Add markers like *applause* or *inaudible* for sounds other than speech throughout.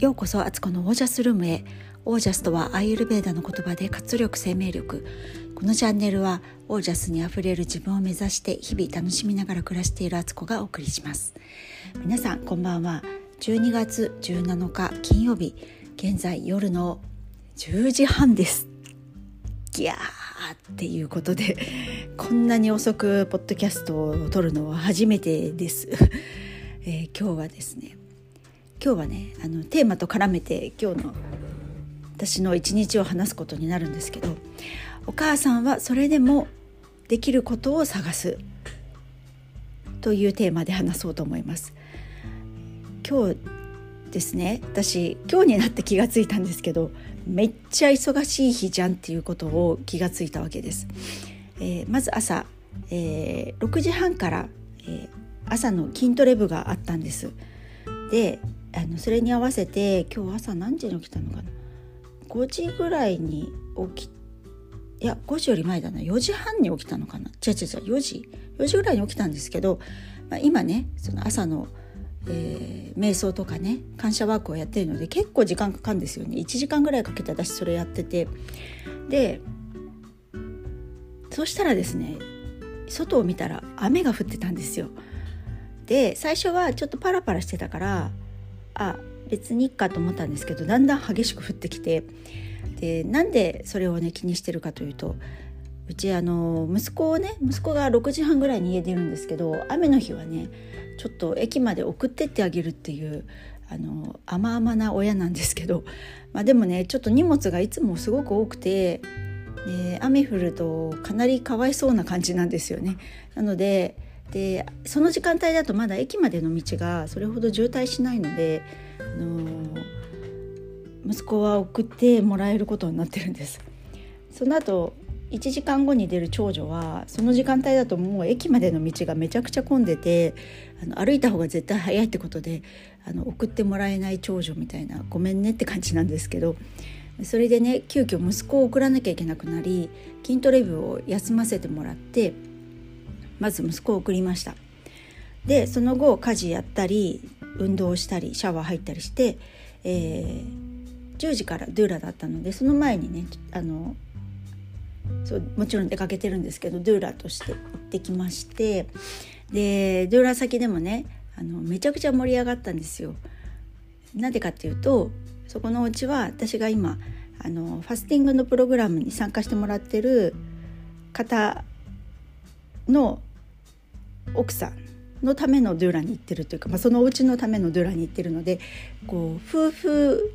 ようこそアツコのオージャスルームへ。オージャスとはアイユルベーダの言葉で活力生命力。このチャンネルはオージャスにあふれる自分を目指して日々楽しみながら暮らしているアツコがお送りします。皆さんこんばんは。12月17日金曜日。現在夜の10時半です。ギャーっていうことでこんなに遅くポッドキャストを撮るのは初めてです、えー、今日はですね今日はねあのテーマと絡めて今日の私の一日を話すことになるんですけどお母さんはそれでもできることを探すというテーマで話そうと思います。今日ですね私今日になって気がついたんですけどめっちゃ忙しい日じゃんっていうことを気がついたわけです。えー、まず朝、えー、6時半から、えー、朝の筋トレ部があったんです。であのそれに合わせて今日朝何時に起きたのかな。5時ぐらいに起きいや5時より前だな。4時半に起きたのかな。違う違う違う4時。4時ぐらいに起きたんですけど、まあ、今ねその朝の、えー、瞑想とかね感謝ワークをやってるので結構時間かかるんですよね。1時間ぐらいかけて私それやってて。でそしたらですね外を見たら雨が降ってたんですよ。で最初はちょっとパラパラしてたからあ別にいっかと思ったんですけどだんだん激しく降ってきてでなんでそれをね気にしてるかというとうちあの息子をね息子が6時半ぐらいに家出るんですけど雨の日はねちょっと駅まで送ってってあげるっていうあの甘々な親なんですけど、まあ、でもねちょっと荷物がいつもすごく多くて、ね、雨降るとかなりかわいそうな感じなんですよね。なのででその時間帯だとまだ駅までの道がそれほど渋滞しないので、あの息子は送ってもらえることになってるんです。その後1時間後に出る長女はその時間帯だともう駅までの道がめちゃくちゃ混んでてあの歩いた方が絶対早いってことであの送ってもらえない長女みたいなごめんねって感じなんですけどそれでね急遽息子を送らなきゃいけなくなり筋トレ部を休ませてもらってまず息子を送りましたでその後家事やったり運動したりシャワー入ったりして、えー、10時からドゥーラだったのでその前にねあのそうもちろん出かけてるんですけどドゥーラとして行ってきましてでドゥーラ先でもねあのめちゃくちゃ盛り上がったんですよ。なんでかっていうとそこのお家は私が今あのファスティングのプログラムに参加してもらってる方の奥さんのためのドゥーラに行ってるというか、まあ、そのお家のためのドゥーラに行ってるのでこう夫婦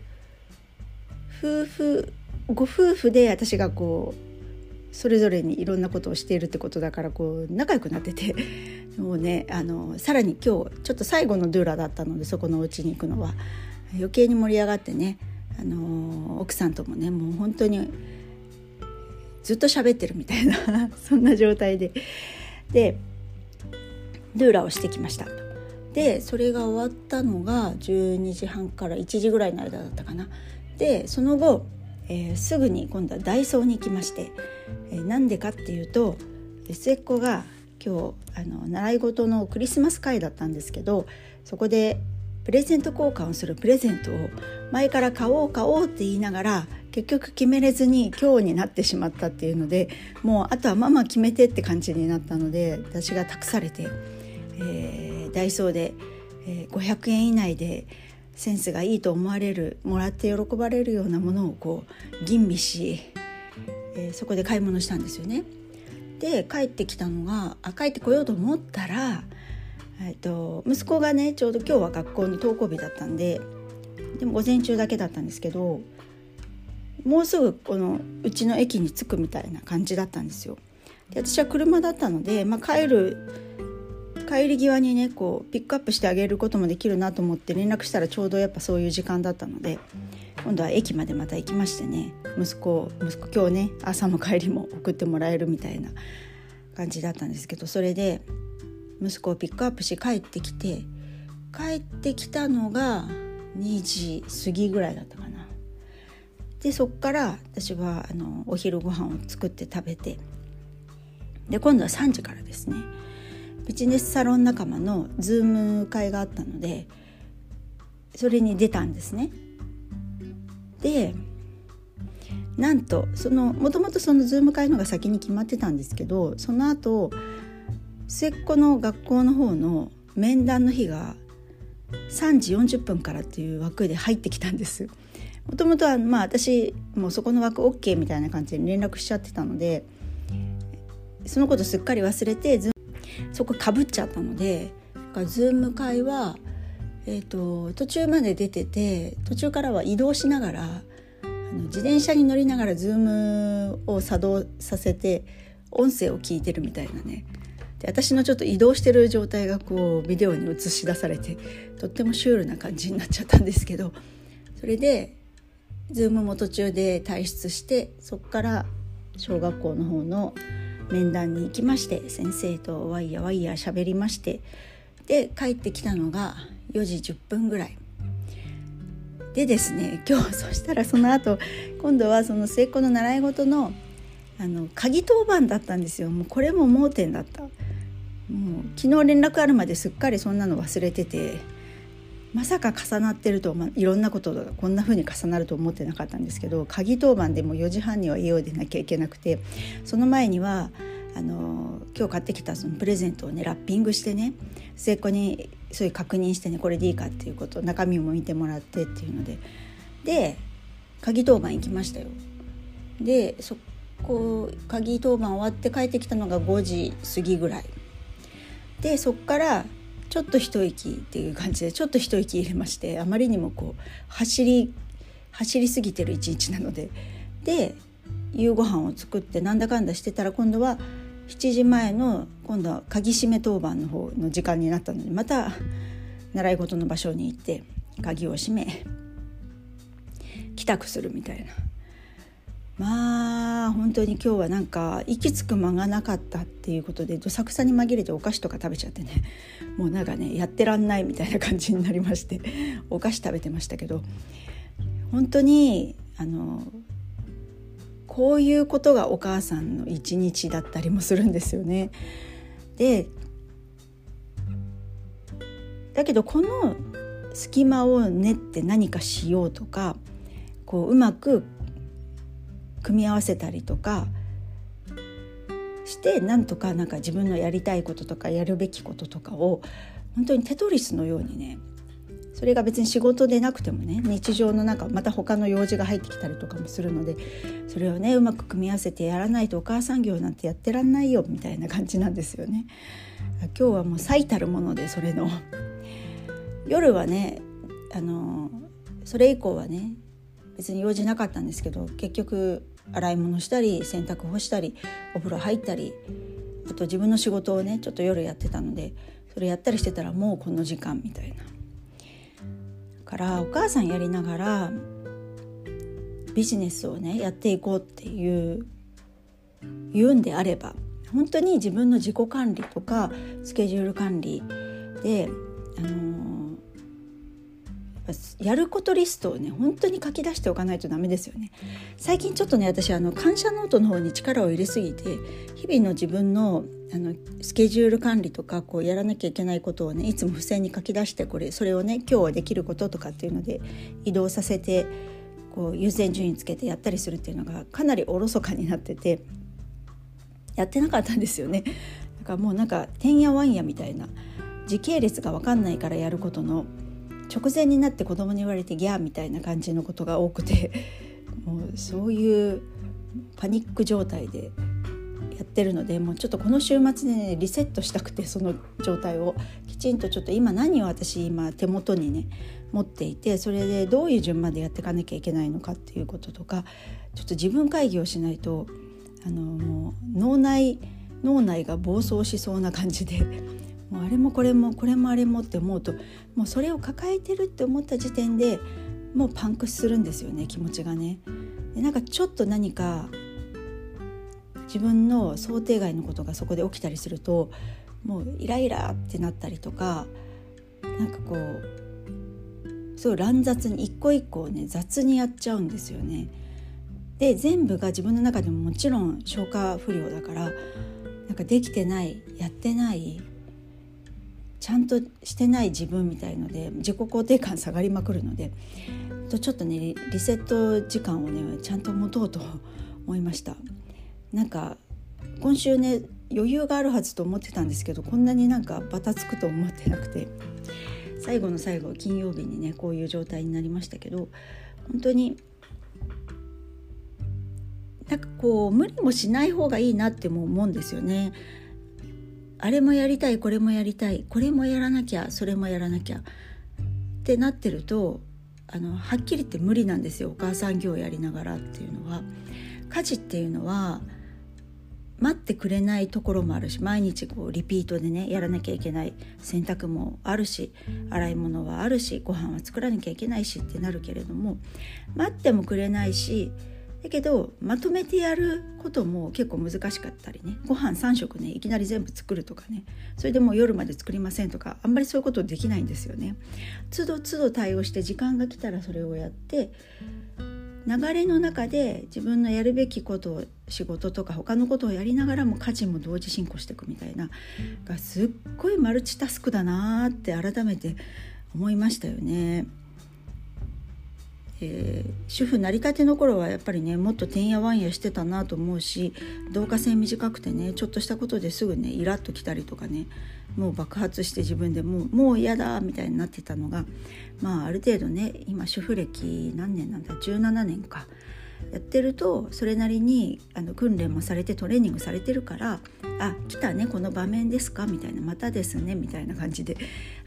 夫婦ご夫婦で私がこうそれぞれにいろんなことをしているってことだからこう仲良くなってて *laughs* もうねあのさらに今日ちょっと最後のドゥーラだったのでそこのお家に行くのは。余計に盛り上がってねあの奥さんともねもう本当にずっと喋ってるみたいな *laughs* そんな状態で。でドゥーラをしてきました。でそれが終わったのが12時半から1時ぐらいの間だったかな。でその後、えー、すぐに今度はダイソーに行きましてえー、でかっていうと末っ子が今日あの習い事のクリスマス会だったんですけどそこでプレゼント交換をするプレゼントを前から買おう買おうって言いながら結局決めれずに今日になってしまったっていうのでもうあとはママ決めてって感じになったので私が託されてえー、ダイソーで、えー、500円以内でセンスがいいと思われるもらって喜ばれるようなものをこう吟味し、えー、そこで買い物したんですよね。で帰ってきたのがあ帰ってこようと思ったら、えーと、息子がねちょうど今日は学校に登校日だったんででも午前中だけだったんですけどもうすぐこのうちの駅に着くみたいな感じだったんですよ。で私は車だったので、まあ、帰る帰り際にねこうピックアップしてあげることもできるなと思って連絡したらちょうどやっぱそういう時間だったので今度は駅までまた行きましてね息子息子今日ね朝も帰りも送ってもらえるみたいな感じだったんですけどそれで息子をピックアップし帰ってきて帰ってきたのが2時過ぎぐらいだったかな。でそっから私はあのお昼ご飯を作って食べてで今度は3時からですねビジネスサロン仲間のズーム会があったのでそれに出たんですねでなんとそのもともとそのズーム会のが先に決まってたんですけどその後末っ子の学校の方の面談の日が3時40分からっていう枠で入ってきたんです。もともとはまあ私もうそこの枠 OK みたいな感じで連絡しちゃってたのでそのことすっかり忘れてそこかぶっちゃったのでズーム会は、えーと、途中まで出てて途中からは移動しながらあの自転車に乗りながらズームを作動させて音声を聞いてるみたいなね。で私のちょっと移動してる状態がこうビデオに映し出されてとってもシュールな感じになっちゃったんですけどそれでズームも途中で退出してそこから小学校の方の面談に行きまして先生とワイヤワイヤ喋りましてで帰ってきたのが4時10分ぐらい。でですね今日 *laughs* そしたらその後今度はその末っ子の習い事のあの鍵当番だったんですよ。もうこれも盲点だった。もう昨日連絡あるまですっかりそんなの忘れてて。まさか重なってると、まあ、いろんなことがこんな風に重なると思ってなかったんですけど鍵当番でも4時半には家を出なきゃいけなくてその前にはあの今日買ってきたそのプレゼントをねラッピングしてね末っ子にそういう確認してねこれでいいかっていうこと中身も見てもらってっていうのでで鍵当番行きましたよ。でそこ鍵当番終わって帰ってきたのが5時過ぎぐらいでそっからちょっと一息っていう感じでちょっと一息入れましてあまりにもこう走り走りすぎてる一日なので。で夕ご飯を作ってなんだかんだしてたら今度は7時前の今度は鍵閉め当番の方の時間になったのでまた習い事の場所に行って鍵を閉め帰宅するみたいな。まあ本当に今日はなんか息つく間がなかったっていうことでどさくさに紛れてお菓子とか食べちゃってね。*laughs* もうなんかねやってらんないみたいな感じになりまして。*laughs* お菓子食べてましたけど。本当にあのこういうことがお母さんの一日だったりもするんですよね。でだけどこの隙間を練って何かしようとかこううまく組み合わせたりとかしてなんとかなんか自分のやりたいこととかやるべきこととかを本当にテトリスのようにねそれが別に仕事でなくてもね日常の中また他の用事が入ってきたりとかもするのでそれをねうまく組み合わせてやらないとお母さん業なんてやってらんないよみたいな感じなんですよね。今日はもう最たるものでそれの夜はねあのそれ以降はね別に用事なかったんですけど結局洗い物したり洗濯干したりお風呂入ったりあと自分の仕事をねちょっと夜やってたのでそれやったりしてたらもうこの時間みたいな。からお母さんやりながらビジネスをねやっていこうっていう言うんであれば本当に自分の自己管理とかスケジュール管理で、あのやることリストをね本当に書き出しておかないとダメですよね最近ちょっとね私あの感謝ノートの方に力を入れすぎて日々の自分のあのスケジュール管理とかこうやらなきゃいけないことをねいつも付箋に書き出してこれそれをね今日はできることとかっていうので移動させてこう優先順位つけてやったりするっていうのがかなりおろそかになっててやってなかったんですよね。だからもうなんかてんやわんやみたいな時系列が分かんないからやることの直前になって子供に言われてギャーみたいな感じのことが多くて *laughs* もうそういうパニック状態でやってるのでもうちょっとこの週末でねリセットしたくてその状態をきちんとちょっと今何を私今手元にね持っていてそれでどういう順番でやっていかなきゃいけないのかっていうこととかちょっと自分会議をしないとあのもう脳内脳内が暴走しそうな感じでもうあれもこれもこれもあれもって思うともうそれを抱えてるって思った時点でもうパンクするんですよね気持ちがね。でなんかちょっと何か自分の想定外のことがそこで起きたりするともうイライラってなったりとかなんかこうすごい乱雑に一個一個ね雑にやっちゃうんですよね。で全部が自分の中でももちろん消化不良だからなんかできてないやってないちゃんとしてない自分みたいので自己肯定感下がりまくるのでとちょっとねリセット時間をねちゃんと持とうと思いましたなんか今週ね余裕があるはずと思ってたんですけどこんなになんかバタつくと思ってなくて最後の最後金曜日にねこういう状態になりましたけど本当になんかこう無理もしない方がいいなっても思うんですよね。あれもやりたいこれもやりたいこれもやらなきゃそれもやらなきゃってなってるとあのはっきり言って無理なんですよお母さん業をやりながらっていうのは。家事っていうのは待ってくれないところもあるし毎日こうリピートでねやらなきゃいけない洗濯もあるし洗い物はあるしご飯は作らなきゃいけないしってなるけれども待ってもくれないしだけどまとめてやることも結構難しかったりねご飯3食ねいきなり全部作るとかねそれでもう夜まで作りませんとかあんまりそういうことできないんですよね。都度都度対応して時間が来たらそれをやって流れの中で自分のやるべきことを仕事とか他のことをやりながらも家事も同時進行していくみたいながすっごいマルチタスクだなって改めて思いましたよね。えー、主婦なりたての頃はやっぱりねもっとてんやわんやしてたなと思うし導火線短くてねちょっとしたことですぐねイラッときたりとかねもう爆発して自分でもうもう嫌だみたいになってたのがまあある程度ね今主婦歴何年なんだ17年かやってるとそれなりにあの訓練もされてトレーニングされてるから「あ来たねこの場面ですか」みたいな「またですね」みたいな感じで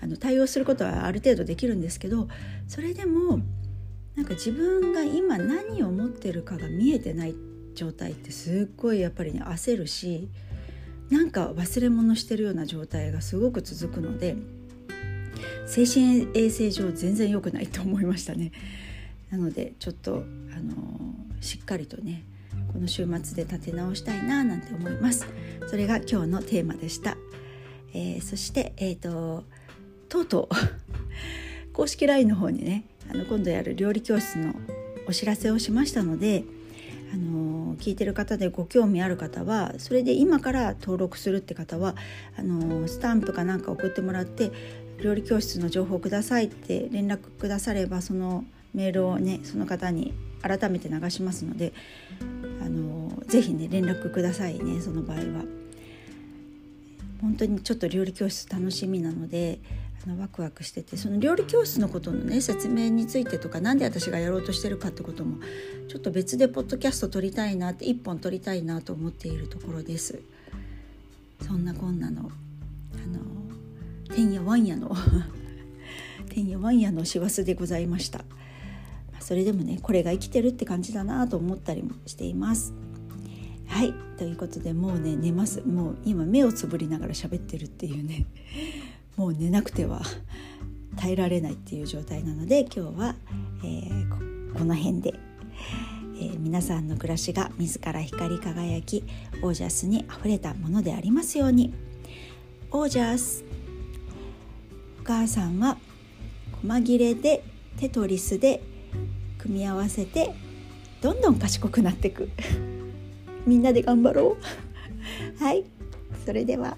あの対応することはある程度できるんですけどそれでもなんか自分が今何を持ってるかが見えてない状態ってすっごいやっぱりね焦るしなんか忘れ物してるような状態がすごく続くので精神衛生上全然良くないと思いましたね。なのでちょっとあのしっかりとねこの週末で立て直したいななんて思います。それが今日のテーマでした。えー、そして、えーと、とうとう公式 LINE の方にねあの今度やる料理教室のお知らせをしましたので、あの聞いてる方でご興味ある方はそれで今から登録するって方はあのスタンプかなんか送ってもらって料理教室の情報くださいって連絡くださればそのメールをねその方に改めて流しますのであのぜひね連絡くださいねその場合は。本当にちょっと料理教室楽しみなのであのワクワクしててその料理教室のことのね説明についてとか何で私がやろうとしてるかってこともちょっと別でポッドキャスト撮りたいなって1本撮りたいなと思っているところです。そんなこんなのあのてんやわんやの *laughs* てんやわんやの師走でございました。それでもねこれが生きてるって感じだなと思ったりもしています。はいということでもうね寝ます。もう今目をつぶりながら喋ってるっていうね。もう寝なくては耐えられないっていう状態なので今日は、えー、この辺で、えー、皆さんの暮らしが自ら光り輝きオージャスにあふれたものでありますように。オージャスお母さんは細切れでテトリスで組み合わせてどんどん賢くなっていく。*laughs* みんなで頑張ろう。*laughs* はい。それでは。